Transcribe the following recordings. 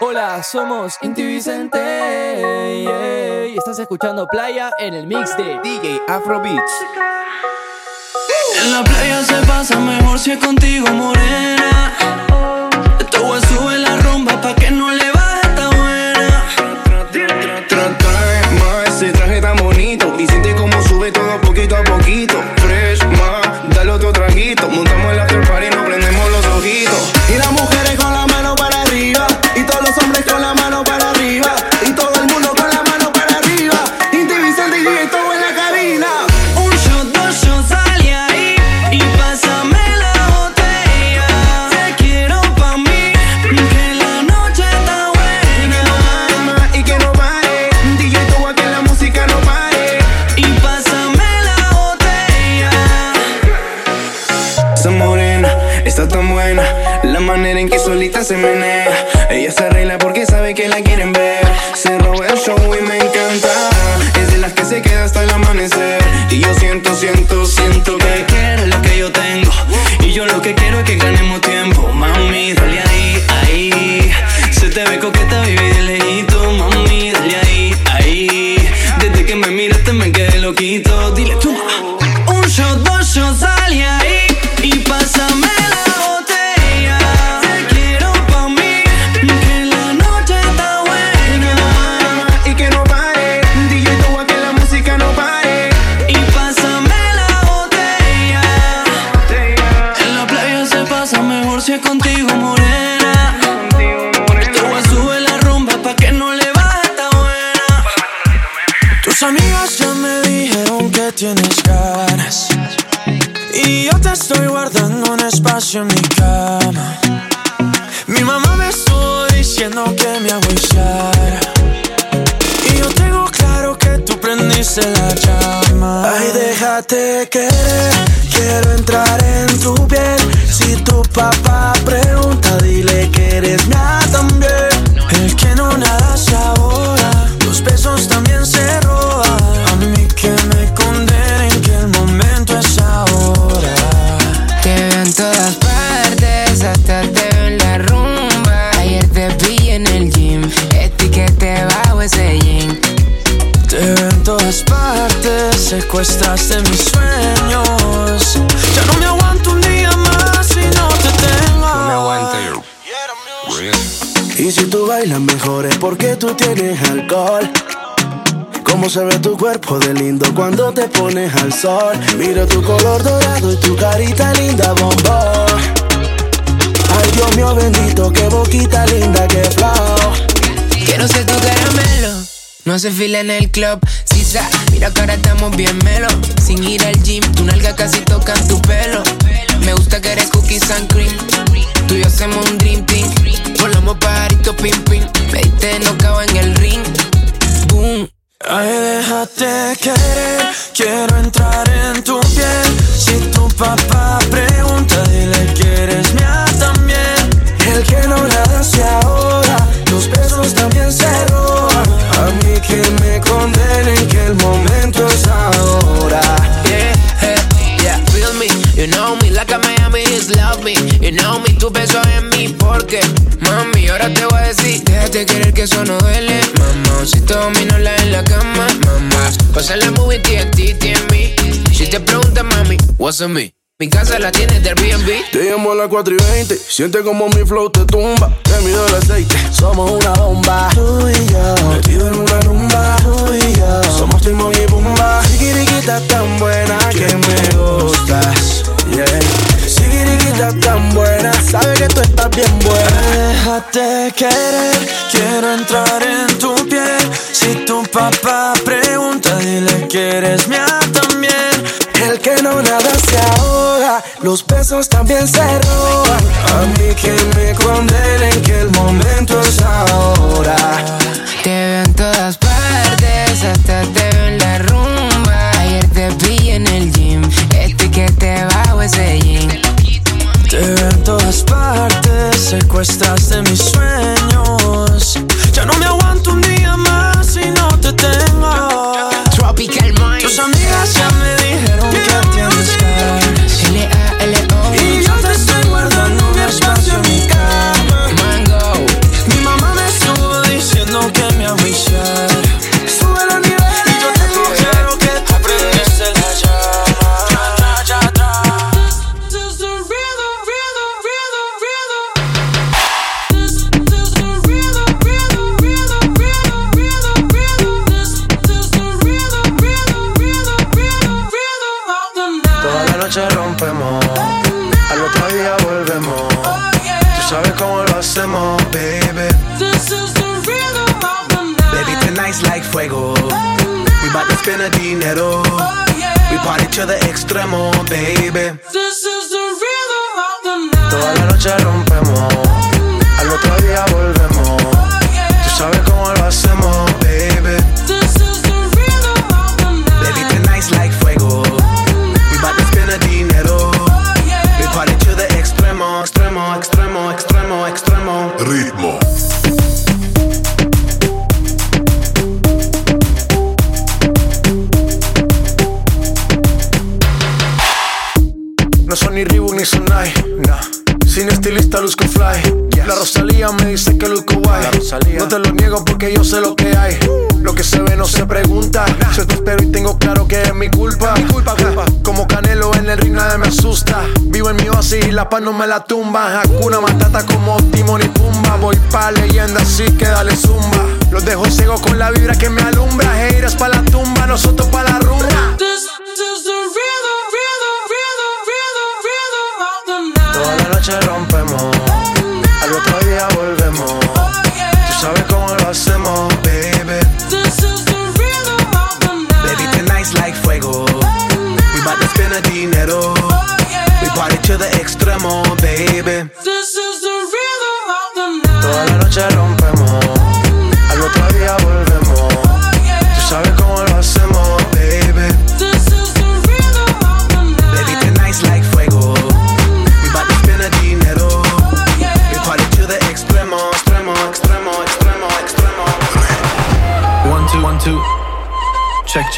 Hola, somos Inti Vicente y estás escuchando Playa en el mix de DJ Afrobeats. En la playa se pasa mejor si es contigo, morena. Todas partes, hasta te veo en la rumba. Ayer te vi en el gym, etiquete bajo ese jean. Te veo en todas partes, secuestraste mis sueños. Ya no me aguanto un día más si no te tengo. Y si tú bailas mejor es porque tú tienes alcohol. Cómo se ve tu cuerpo de lindo cuando te pones al sol. Miro tu color dorado y tu carita linda, bombón. Ay, Dios mío bendito, qué boquita linda, qué flow. Quiero ser tu caramelo. No se fila en el club, sisa. Mira que ahora estamos bien melo. Sin ir al gym, tu nalga casi toca tu pelo. Me gusta que eres cookies and cream. Tú y yo hacemos un dream team. Volamos pajarito pim pim. Me diste nocao en el ring. Boom. Ay, déjate querer, quiero entrar en tu piel. Si tu papá pregunta, dile que eres mía también. El que no nada se ahoga, los besos también se roban. A mí que me condenen que el momento es ahora. You know me, like a Miami is love me, you know me, tu beso en mí, porque, mami, ahora te voy a decir, déjate querer que eso no duele, mamá, si te domino la en la cama, mamá, pasa la movie, TNT, en mí, si te preguntas, mami, what's on me, mi casa la tienes de Airbnb, Te llamo a las 4 y 20, siente como mi flow te tumba. Te mido el aceite, somos una bomba. Tú y yo, metido en una rumba. Tú y yo, somos Timón y Pumba. Sigiriquita tan buena que me gustas. Yeah. Sigiriquita tan buena, sabe que tú estás bien buena. Déjate querer, quiero entrar en tu piel. Si tu papá pregunta, dile que eres mía también. El que no nada se ahoga, los besos también se roban. A mí que me condenen que el momento es ahora. te veo en todas partes, hasta todas partes, secuestraste mis sueños.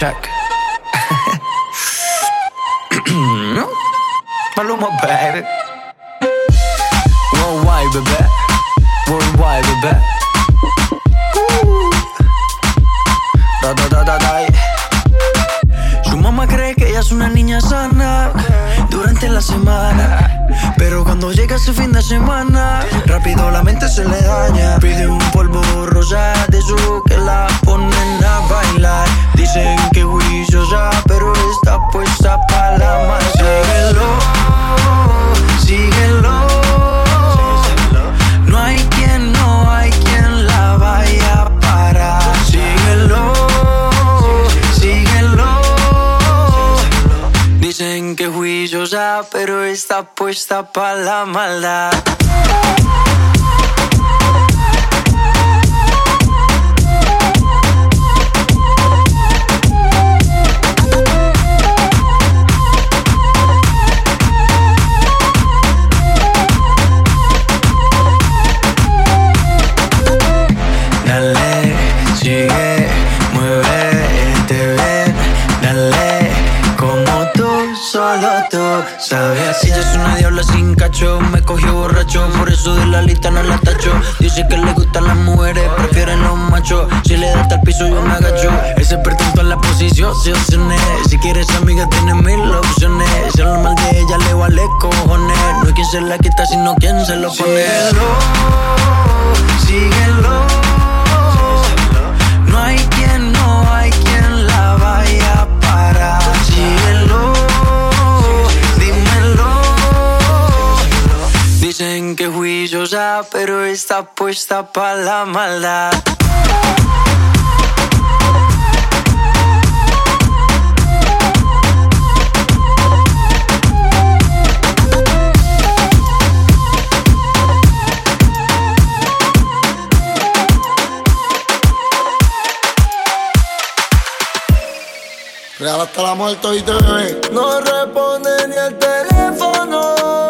check. Maluma, baby. Worldwide, bebé. Worldwide, bebé. Uh. Da, da, da, da, da. Su mamá cree que ella es una niña sana durante la semana pero cuando llega su fin de semana, rápido la mente se le daña. Pide un polvo rosa de su que la ponen a bailar. Dicen que juiciosa, pero está puesta para la masa. Síguelo, síguelo. está puesta pa' la maldad. Dale, sigue, muévete bien, dale, como tú, solo tú sabes. lista no la tacho. Dice que le gustan las mujeres, prefieren los machos. Si le da hasta el piso, yo me agacho. Ese pertenece a la posición, si opciones. Si quieres amiga, tienes mil opciones. Si hablan mal de ella, le vale cojones. No es quien se la quita, sino quien se lo pone. Síguelo, síguelo. pero está puesta para la maldad. Real hasta la muerte y te. No responde ni el teléfono.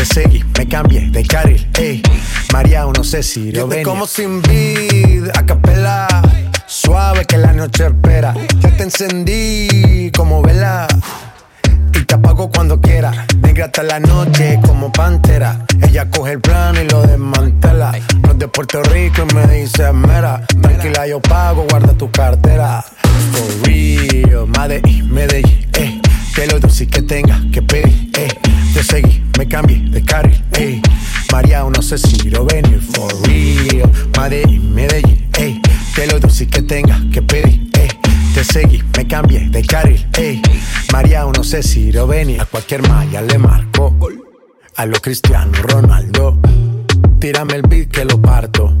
Te seguí, me cambié de carril, ey. María, no sé si lo ven. como sin vida, a capela. Suave que la noche espera. Ya te encendí como vela. Y te apago cuando quiera. Negra hasta la noche como pantera. Ella coge el plano y lo desmantela. No es de Puerto Rico y me dice mera. Tranquila, yo pago, guarda tu cartera. For real, Medellín, Medellín, eh. Que lo dulce que tenga que pedir, eh. Te seguí, me cambié de carril, ey. María, no sé si lo venir, for real. Medellín, Medellín, ey. Que lo dulce que tenga que pedir, ey. Te seguí, me cambié de carril, ey. María, no sé si lo venir. A cualquier malla le marco. A lo Cristiano Ronaldo. Tírame el beat que lo parto.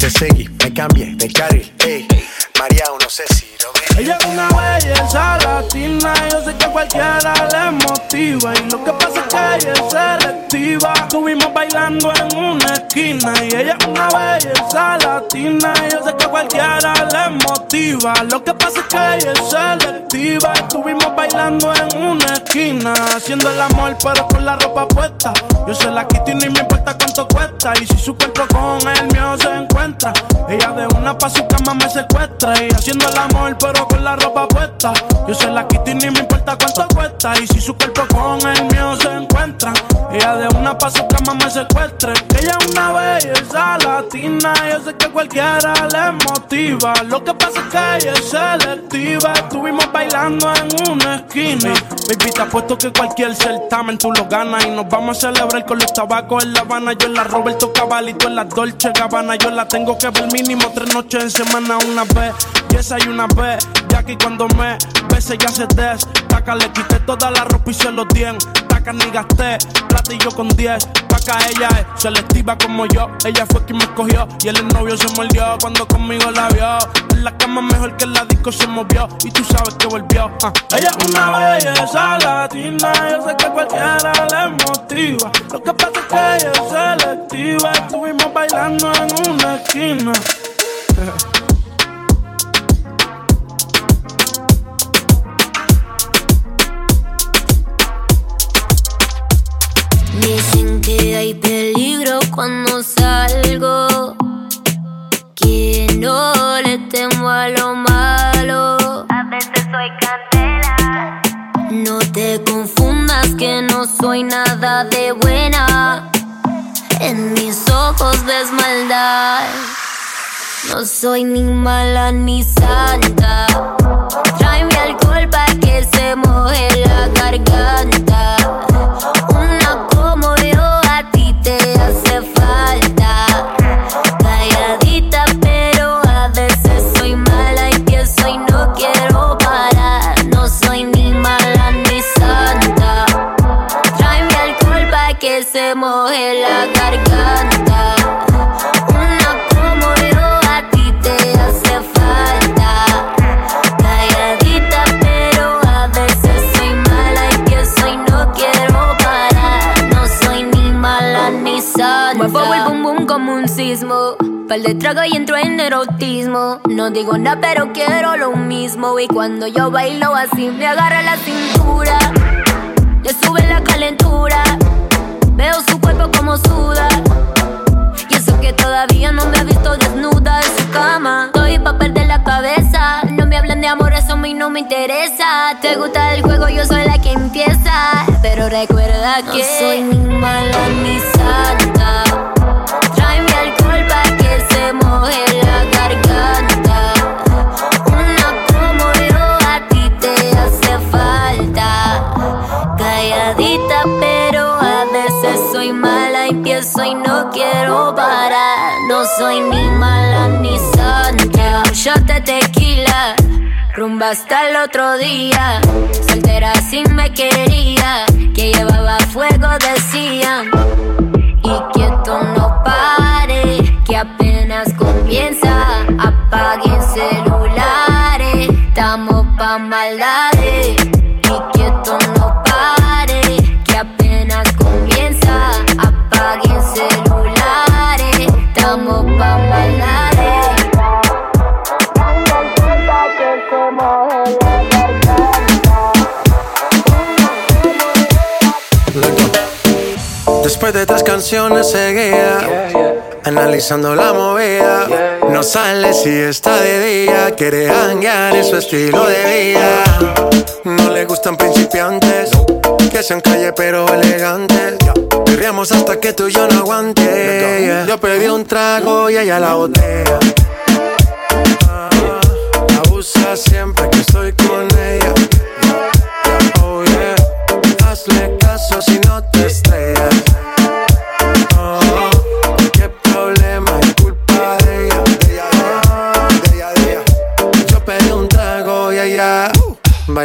Te seguí, me cambié de carril, ey. María, no sé si lo. Ella es una belleza latina, yo sé que a cualquiera le motiva. Y lo que pasa es que ella es selectiva. Estuvimos bailando en una esquina. Y ella es una belleza latina, yo sé que cualquiera le motiva. Lo que pasa es que ella es selectiva. Estuvimos bailando en una esquina. Haciendo el amor, pero con la ropa puesta. Yo se la quito y ni me importa cuánto cuesta. Y si su cuerpo con el mío se encuentra, ella de una pa' su cama me secuestra. Y haciendo el amor, pero con la ropa puesta. Yo se la quito y ni me importa cuánto cuesta. Y si su cuerpo con el mío se encuentran, ella de una pa' su cama me secuestra. Ella es una belleza latina, yo sé que cualquiera le motiva. Lo que pasa es que ella es selectiva. Estuvimos bailando en una esquina. Baby, te apuesto que cualquier certamen tú lo ganas. Y nos vamos a celebrar con los tabacos en La Habana. Yo en la Roberto Cabalito, en la Dolce Gabbana. Yo la tengo que ver mínimo tres noches en semana una vez. Y esa y una vez. Ya que cuando me bese ya se des. Taca, le quité toda la ropa y se los dien. Taca, ni gasté. Plata y yo con 10. Taca, ella es selectiva como yo. Ella fue quien me escogió. Y el novio se mordió cuando conmigo la vio. En la cama mejor que en la disco se movió. Y tú sabes que volvió. ah. Ella es una belleza latina. Yo sé que cualquiera le motiva. Lo que pasa es que ella es selectiva. Estuvimos bailando en una esquina. Cuando salgo. Que no le temo a lo malo. A veces soy candela. No te confundas que no soy nada de buena. En mis ojos ves maldad. No soy ni mala ni santa. Tráeme alcohol para que se moje la garganta. Pal de trago y entro en erotismo. No digo nada, pero quiero lo mismo. Y cuando yo bailo así, me agarra la cintura. Le sube la calentura. Veo su cuerpo como suda. Y eso que todavía no me ha visto desnuda en su cama. Estoy pa' perder la cabeza. No me hablan de amor, eso a mí no me interesa. Te gusta el juego, yo soy la que empieza. Pero recuerda que no soy ni mala ni. no quiero parar. No soy ni mala ni santa. Un shot de tequila, rumba hasta el otro día. Soltera si me quería, que llevaba fuego decían. Y quieto no pare, que apenas comienza. Apaguen celulares, estamos pa' maldad. después de tres canciones seguía. Analizando la movida. No sale si está de día Quiere hanguear en su estilo de vida. No le gustan principiantes Que sean calle pero elegantes. Perriamos hasta que tú y yo no aguante. Yo pedí un trago y ella la botella ah, Abusa siempre que estoy con ella.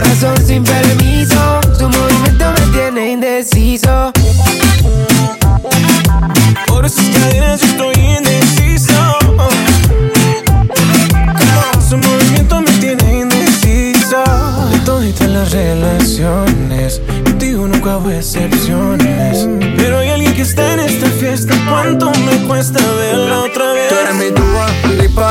Corazón sin permiso. Su movimiento me tiene indeciso. Por esas cadenas yo estoy indeciso. Su movimiento me tiene indeciso. De todas las relaciones, contigo nunca hubo excepciones. Pero hay alguien que está en esta fiesta. ¿Cuánto me cuesta verla otra vez? Tú eres mi tuba, lipa,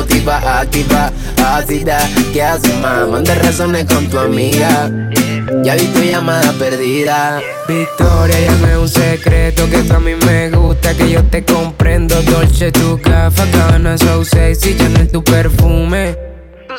motiva, activa, ácida. ¿Qué haces, más? Manda razones con tu amiga. Ya vi tu llamada perdida. Victoria, llame un secreto que a mí me gusta, que yo te comprendo. Dolce, tu gafa, cabana, so sexy, Chanel, tu perfume.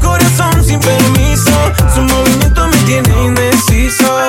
Corazón sin permiso, su movimiento me tiene indeciso.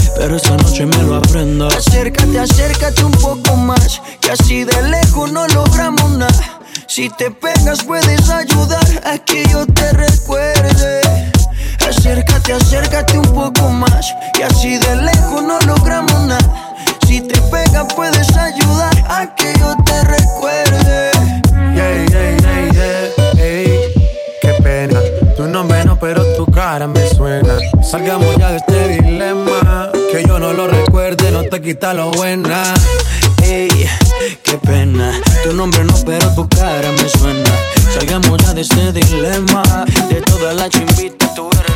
pero esta noche me lo aprendas. Acércate, acércate un poco más, que así de lejos no logramos nada. Si te pegas puedes ayudar a que yo te recuerde. Acércate, acércate un poco más, que así de lejos no logramos nada. Si te pegas puedes ayudar a que yo te recuerde. Yeah, yeah, yeah, Ey, qué pena, tu nombre no, pero tu cara me suena. Salgamos ya de este dilema que yo no lo recuerde, no te quita lo buena. Ey, qué pena. Tu nombre no, pero tu cara me suena. Salgamos ya de este dilema. De toda la chimbita, tú eres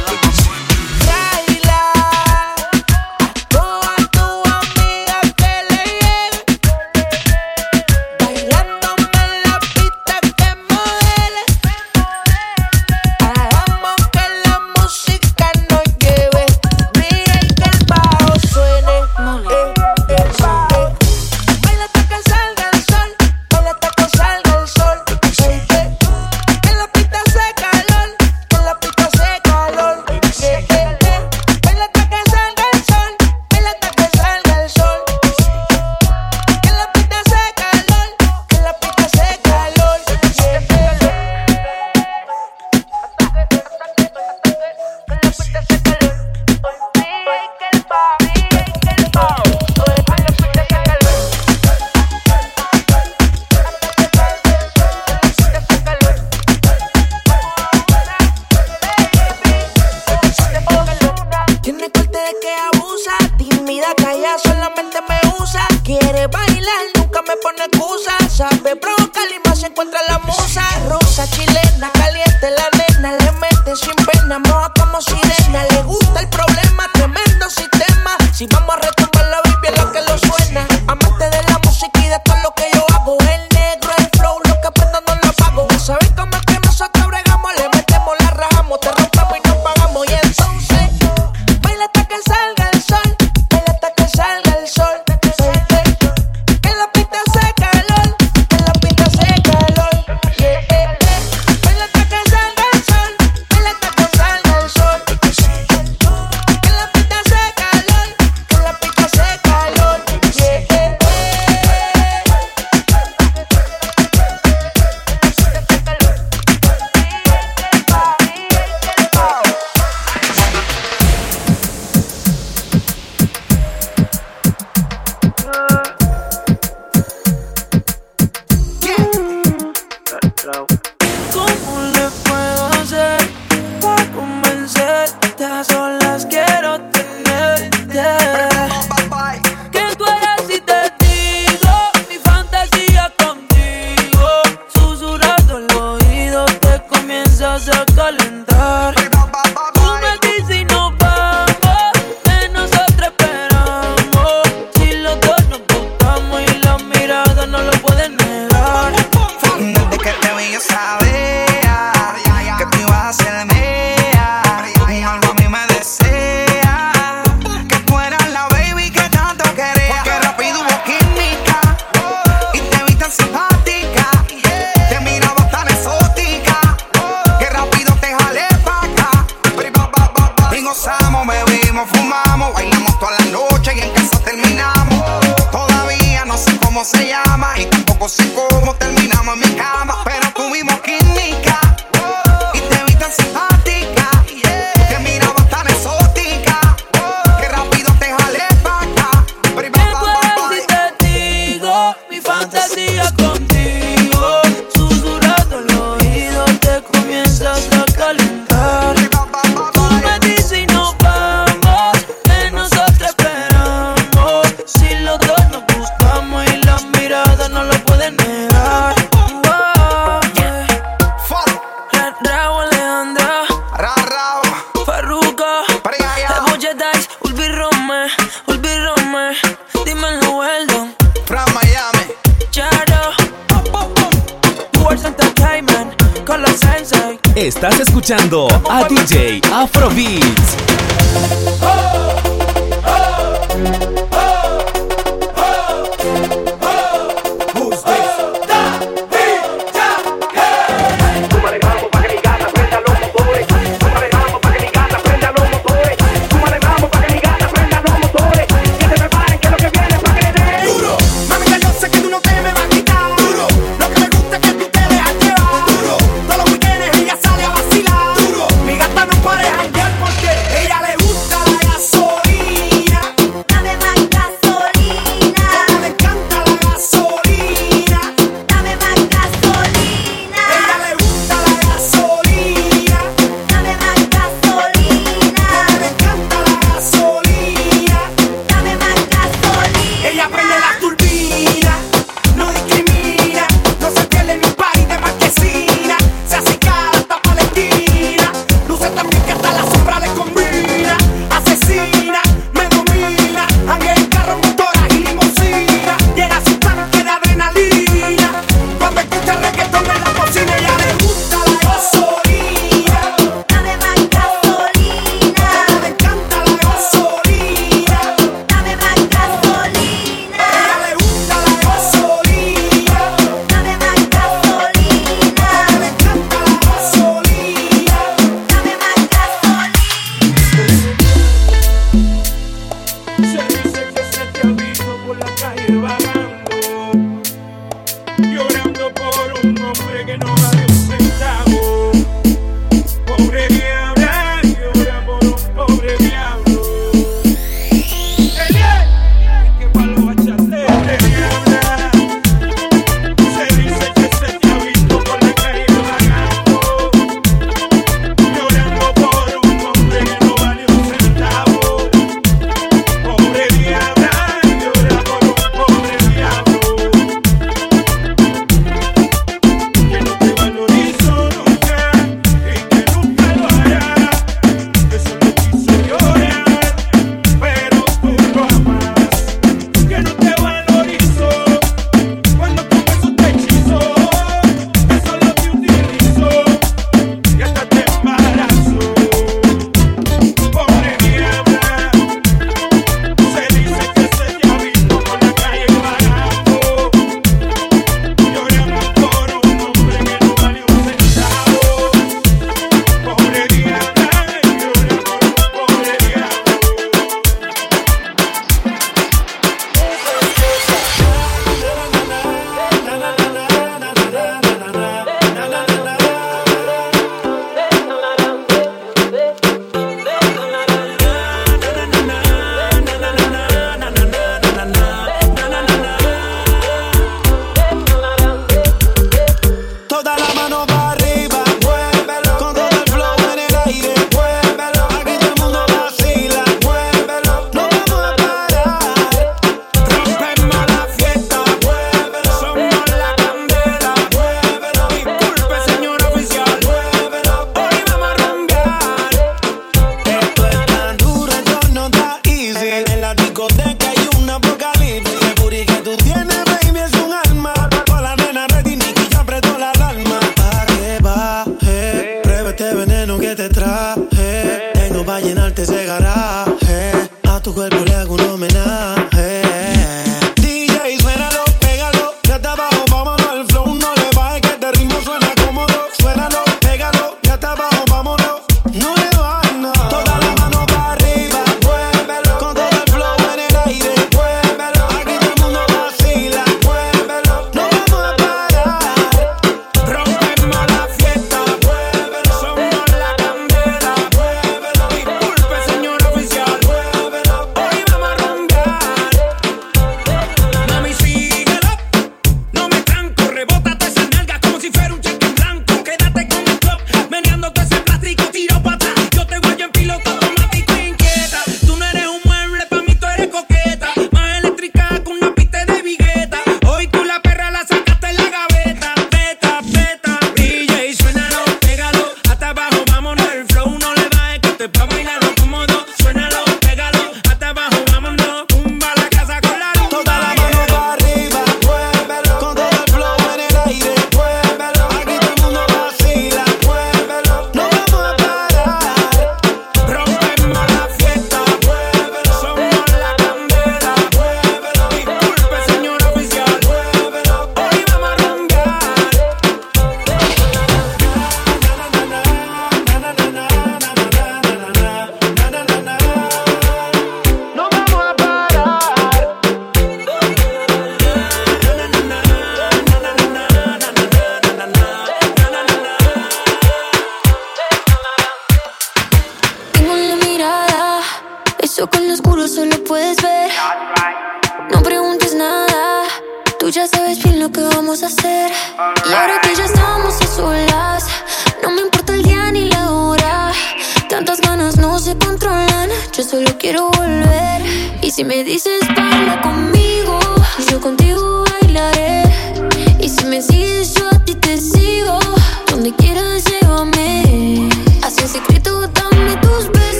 la a DJ Afrobeats. Mi gata no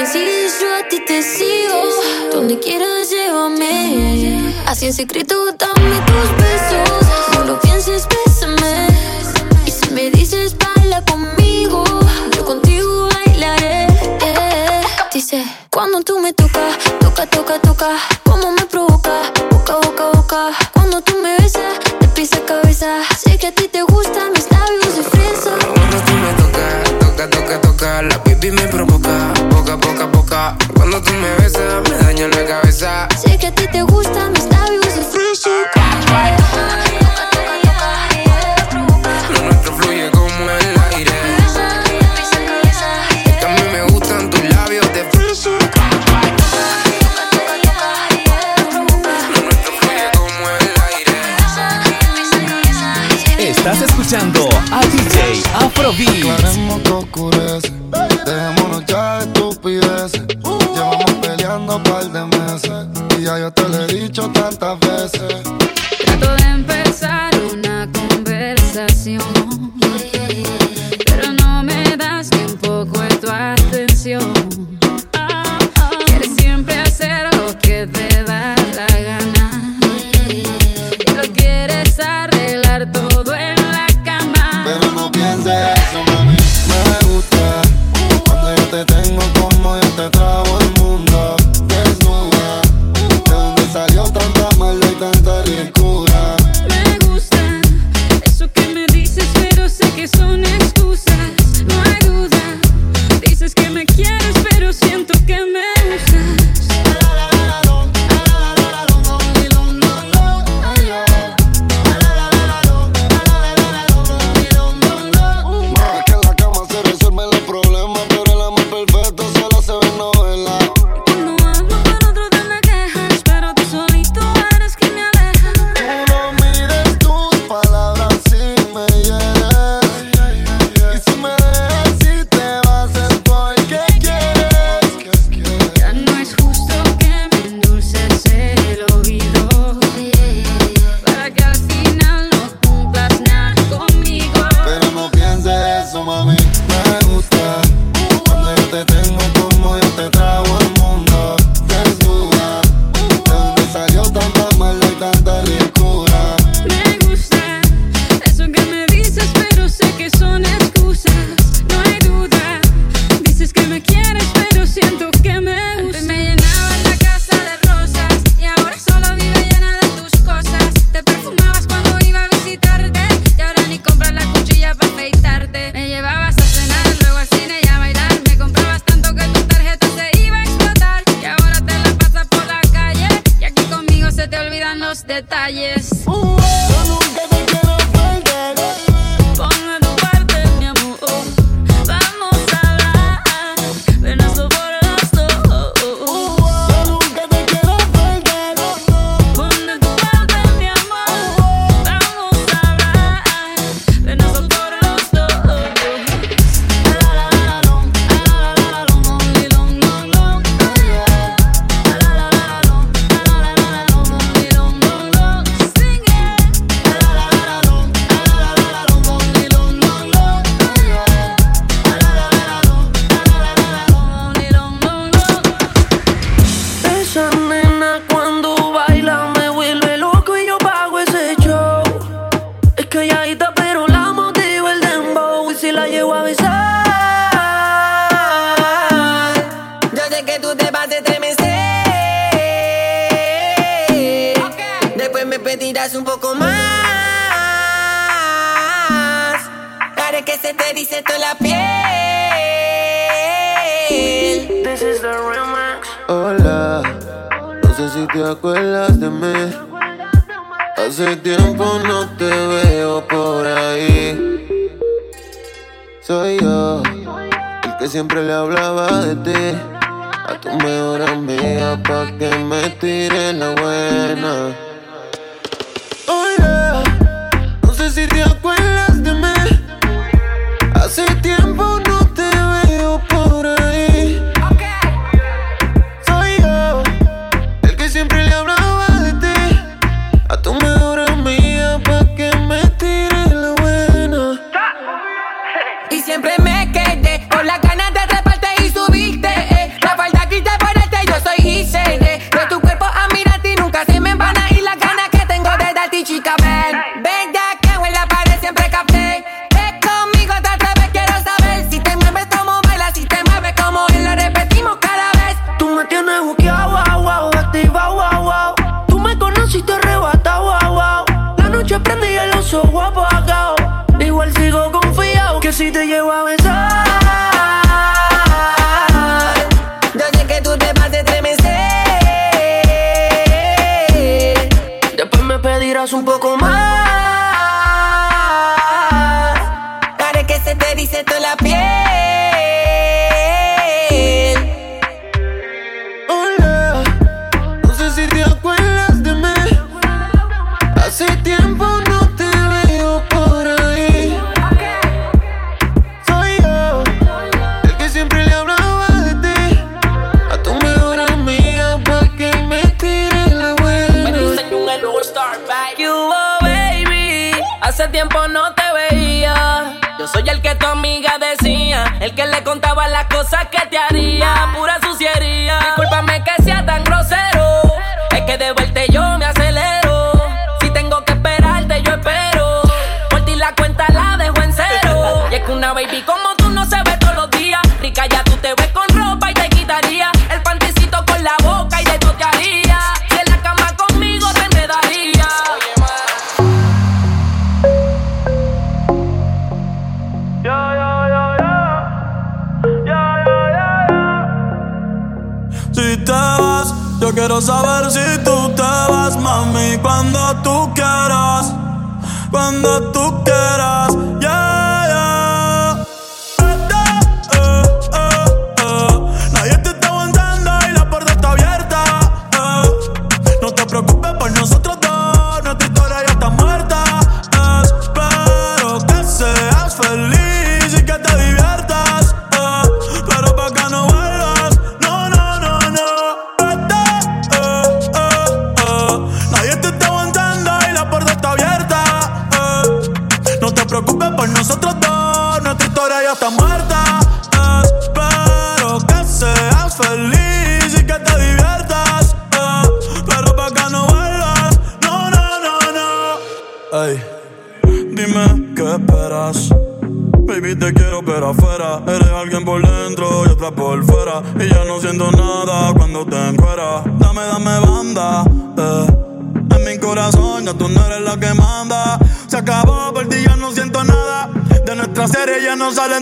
me sigues, yo a ti te sigo. Donde quieras, llévame. Así en secreto, dame tus besos. No lo pienses, bésame. Y si me dices, baila conmigo, yo contigo bailaré. Eh, dice, cuando tú me tocas, toca, toca, toca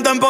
ya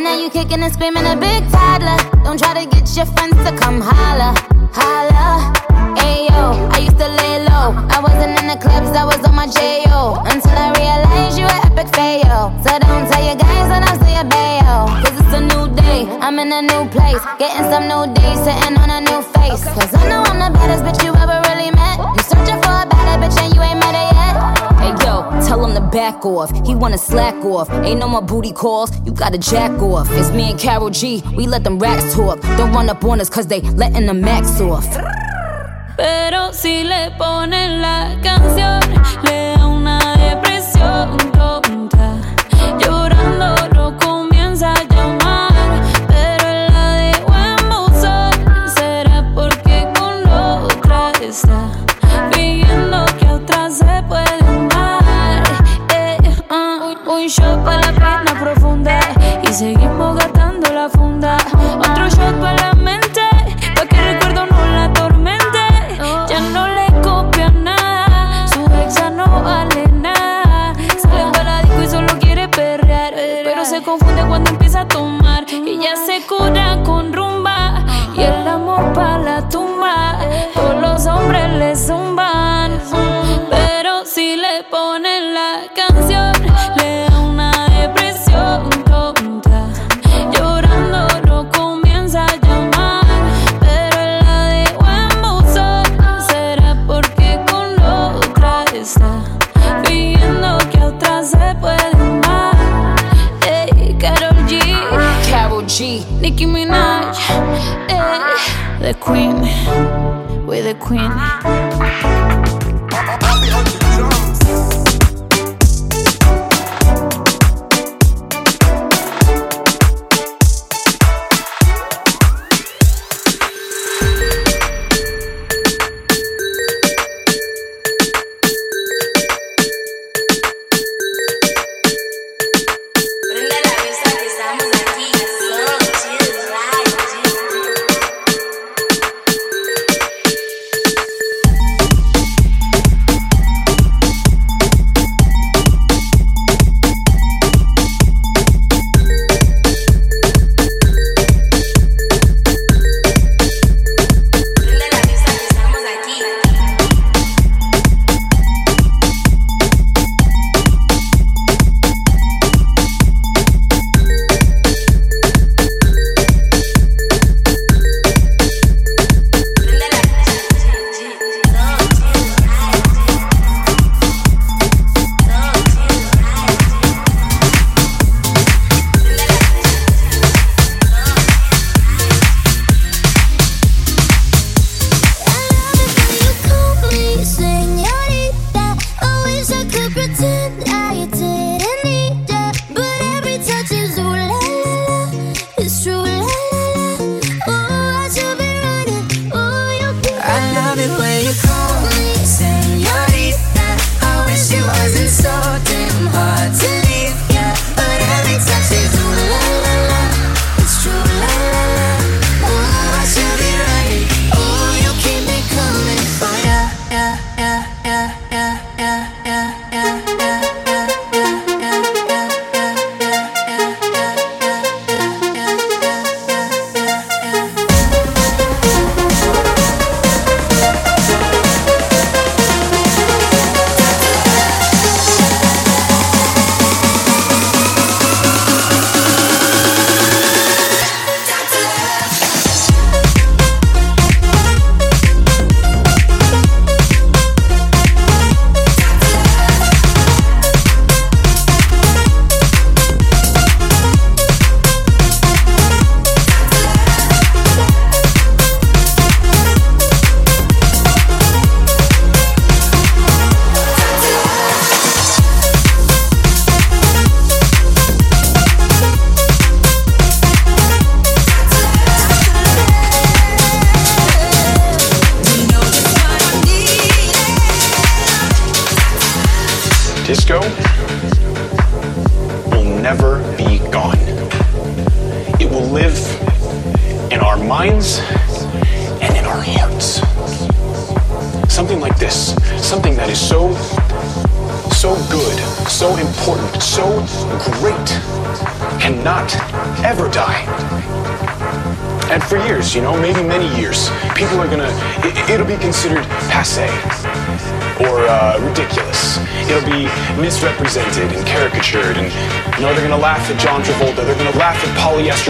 And now you kicking and screaming a big toddler. Don't try to get your friends to come holla. Holla. Ayo, I used to lay low. I wasn't in the clubs, I was on my J.O. Until I realized you were epic fail. So don't tell your guys when I say a bayo. Cause it's a new day, I'm in a new place. Getting some new days, sitting on a new face. Cause I know I'm the baddest bitch you ever really met. You searching for a better bitch and you ain't met her yet. Hey yo, tell him to back off. He wanna slack off. Ain't no more booty calls. Gotta jack off. It's me and Carol G. We let them rats talk. Don't run up on us cause they letting the max off. Pero si le ponen la canción, le da una depresión está fingiendo que otra se puede. Ey, Karol G, Carol G, Nicki Minaj, ey, the Queen, we the Queen.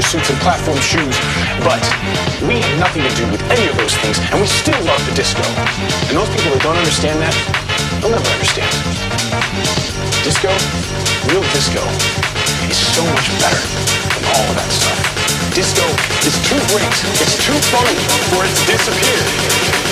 Suits and platform shoes. But we have nothing to do with any of those things, and we still love the disco. And those people that don't understand that, they'll never understand. Disco, real disco, is so much better than all of that stuff. Disco is too great, it's too funny for it to disappear.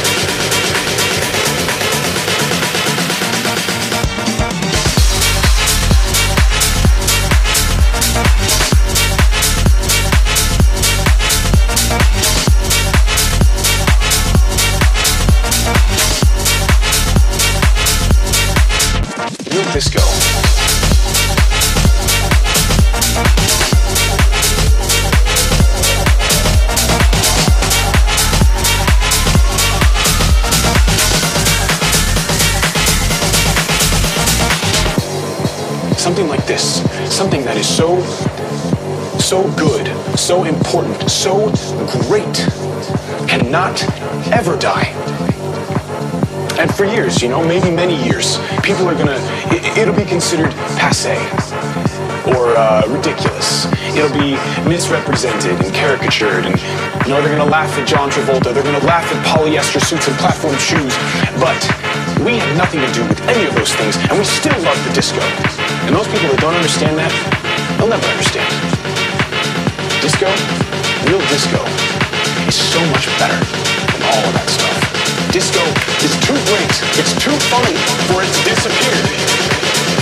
This, something that is so, so good, so important, so great, cannot ever die. And for years, you know, maybe many years, people are gonna, it, will be considered passe or uh, ridiculous. It'll be misrepresented and caricatured, and you know they're gonna laugh at John Travolta. They're gonna laugh at polyester suits and platform shoes. But we have nothing to do with any of those things, and we still love the disco. And those people that don't understand that, they'll never understand. Disco, real disco, is so much better than all of that stuff. Disco is too great, it's too funny for it to disappear.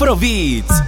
Afrobeats.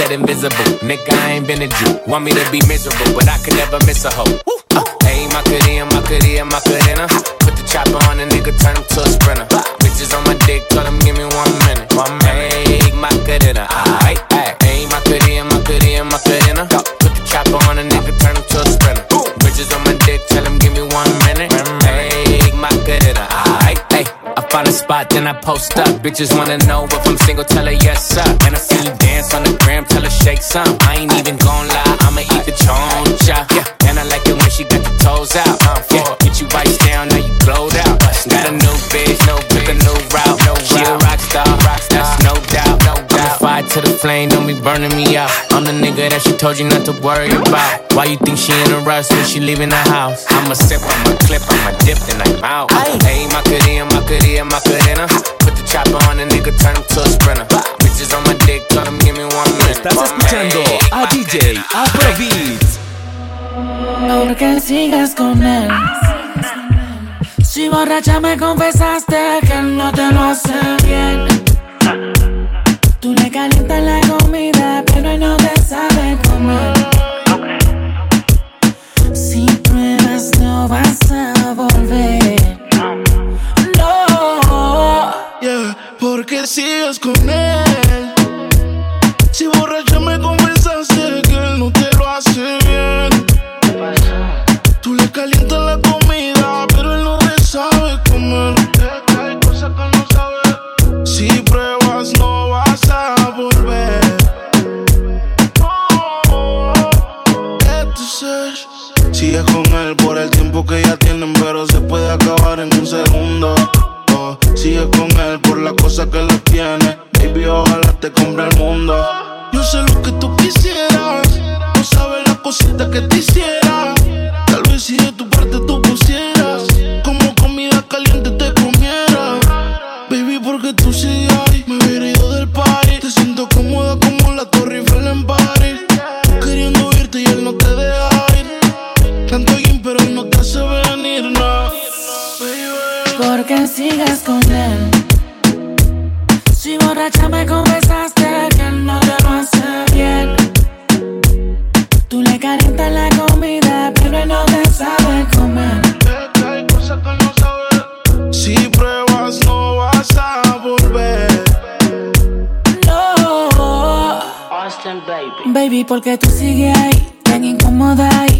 Said invisible. Nigga, I ain't been a Jew. Want me to be miserable, but I could never miss a hoe. Uh, hey, my cutie and my cutie and my cutina. Put the chopper on a nigga, turn him to a sprinter. Bitches on my dick, tell them give me one minute. One minute. My. Aight, ay. Hey, my cutie and my cutie and my cutina. Put the chopper on a find a spot, then I post up. Bitches wanna know if I'm single, tell her yes, sir. And I see you dance on the gram, tell her shake some. I ain't even gon' lie, I'ma eat the choncha. Yeah, and I like it when she got the toes out. Uh, yeah, get you right down, now you glowed out. Got a new bitch, no flame, don't be burning me out. I'm the nigga that she told you not to worry about. Why you think she in a rush when she leaving the house? I'm a sip, I'm a clip, I'm a dip, then I'm out. Hey, my cutie and my cutie and my cutina. Put the chopper on a nigga, turn him to a sprinter. Bitches on my dick, tell them give me one minute. Estás escuchando a DJ Afrobeats. Porque sigues con él. Si borracha me confesaste que no te lo hace bien. Tú le calientas la comida, pero no te sabe comer. Si pruebas, no vas a volver. No. Yeah, porque sigues con él. Si borracha tiempo que ya tienen, pero se puede acabar en un segundo. Oh, Sigues con él por la cosa que le tiene. Baby, ojalá te compre el mundo. Yo sé lo que tú quisieras. No sabes la cosita que te hiciera. Tal vez si de tu parte tú pusieras. Como comida caliente te comiera. Baby, porque tú sigues ahí. Me hubiera ido del party. Te siento cómoda como la Torre Eiffel en París. Queriendo irte y él no te deja ir. Tanto bien, pero no te hace venir, no. Porque sigues con él. Si borracha me confesaste que él no te lo hace bien. Tú le calientas la comida, pero él no te sabe comer. Hay cosas que no sabes. Si pruebas, no vas a volver. No. Baby, porque tú sigues ahí, tan incómoda ahí.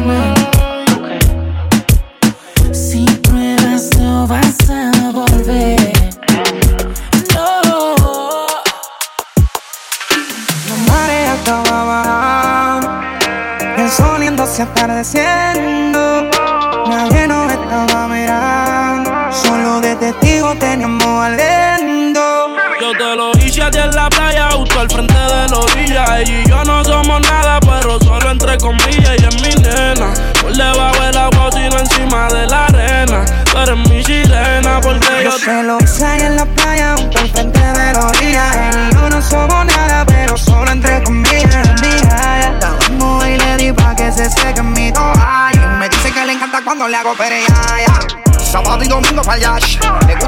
comer. Si pruebas, no vas a volver. No. La marea estaba bajando, el sol yéndose atardeciendo. Nadie nos estaba mirando, solo de testigo teníamos aliento. Yo te lo hice a ti en la playa, justo al frente de la orilla. Ella y yo no somos nada, pero solo entre comillas. Y es mi nena, por debajo del agua, sino encima de la arena. Tú eres mi sirena, porque yo se lo ahí en la playa, al frente de la orilla. Y yo no somos nada, pero solo entre comillas. Mira, la vamos y le di pa' que se seque en mi toalla. Me dice que le encanta cuando le hago pereyaya. Sábado y domingo para yash.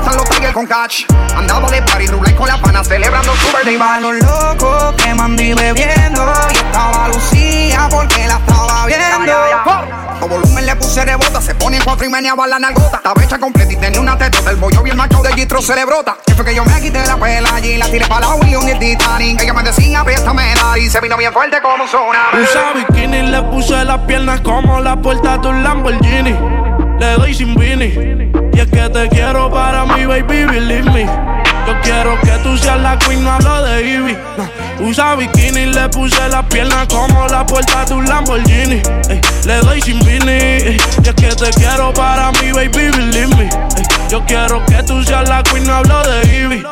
Le gustan los tigres con catch. Andaba de party, rulay con las panas, celebrando su birthday los locos que mandí bebiendo. Y estaba Lucía porque la estaba viendo. A volumen le puse rebota, se pone en cuatro y meneaba la nalgota. Estaba hecha completa y tenía una tetota. El bollo bien macho de Gistro se le brota. Que fue que yo me quité la pela y la tiré para la William y el Titanic. Ella me decía, préstame la y se vino bien fuerte como un tsunami. Usa bikini, le puse las piernas como la puerta de un Lamborghini. Le doy sin Vini. Y es que te quiero para mi baby, believe me. Yo quiero que tú seas la queen, no hablo de Ivy. No. Usa bikini, le puse las piernas como la puerta de un Lamborghini. Ey, le doy sin Vini. Y es que te quiero para mi baby, believe me. Ey, yo quiero que tú seas la queen, no hablo de Ivy.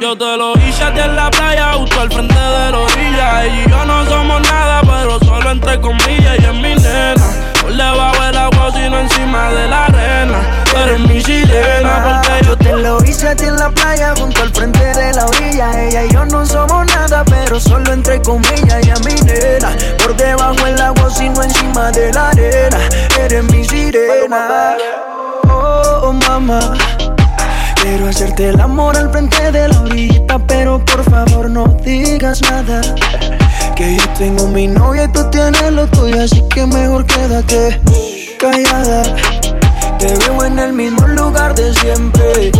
Yo te lo hice en la playa, justo al frente de la orilla. Ella y yo no somos nada, pero entre comillas. Y es mi nena, por debajo del agua, sino encima de la arena. Eres mi sirena, porque yo te lo hice a ti en la playa, junto al frente de la orilla. Ella y yo no somos nada, pero solo entre comillas. Ella mi nena, por debajo del agua, sino encima de la arena. Eres mi sirena. Oh, oh, mamá. Quiero hacerte el amor al frente de la orillita, pero por favor no digas nada. Que yo tengo mi novia y tú tienes lo tuyo, así que mejor quédate callada. Te veo en el mismo lugar de siempre.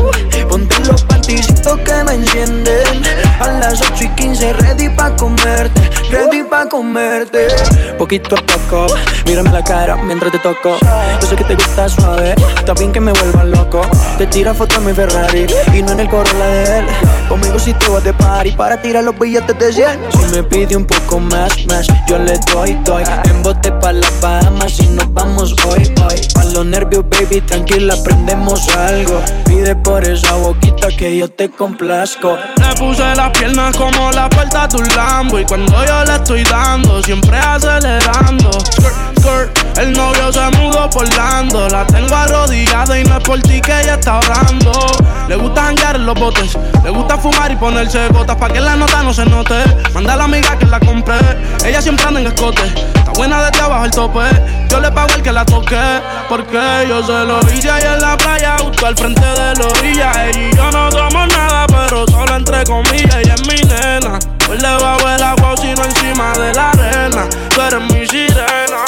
Ponte los panticitos que me encienden. A las 8 y 15, ready pa' comerte. Ready pa' comerte. Poquito a poco, mírame la cara mientras te toco. Yo sé que te gusta suave, está bien que me vuelva loco. Te tira foto en mi Ferrari y no en el Corolla de él. Conmigo si te vas de party para tirar los billetes de 100. Si me pide un poco más, más, yo le doy, doy. En bote pa' las Bahamas y nos vamos hoy, hoy. Pa' los nervios, baby, tranquila, aprendemos algo. Pide por esa boquita que yo te complazco. Le puse las piernas como la puerta de un Lambo Y cuando yo le estoy dando, siempre acelerando El novio se mudó por Lando La tengo arrodillada y no es por ti que ella está orando. Le gusta janguear en los botes Le gusta fumar y ponerse gotas Pa' que la nota no se note. Manda a la amiga que la compré Ella siempre anda en escote. Está buena desde abajo el tope. Yo le pago el que la toque Porque yo se lo hice ahí en la playa Justo al frente de la orilla. Ella y yo no somos nada Pero solo entre comillas. Ella es mi nena. Por debajo del agua sino encima de la arena. Tú eres mi sirena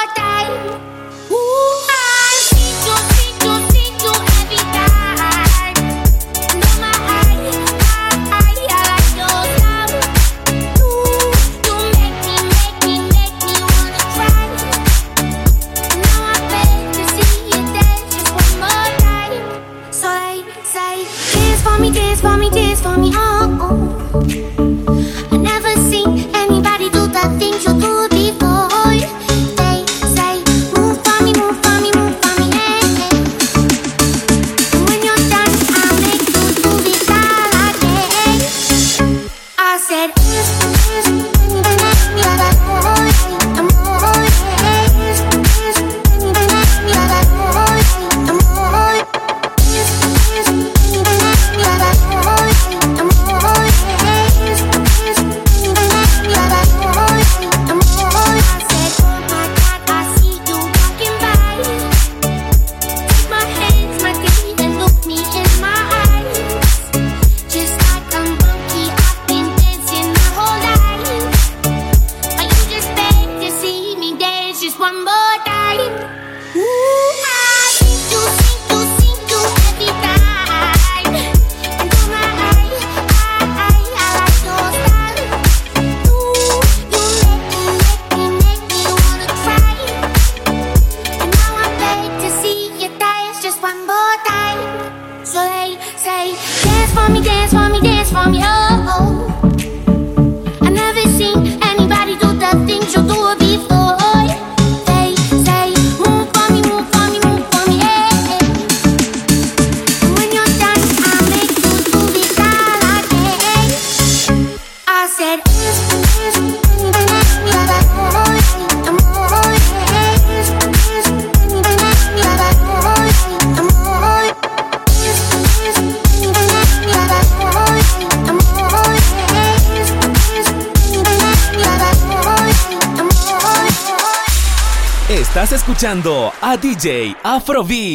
DJ Afrobeats.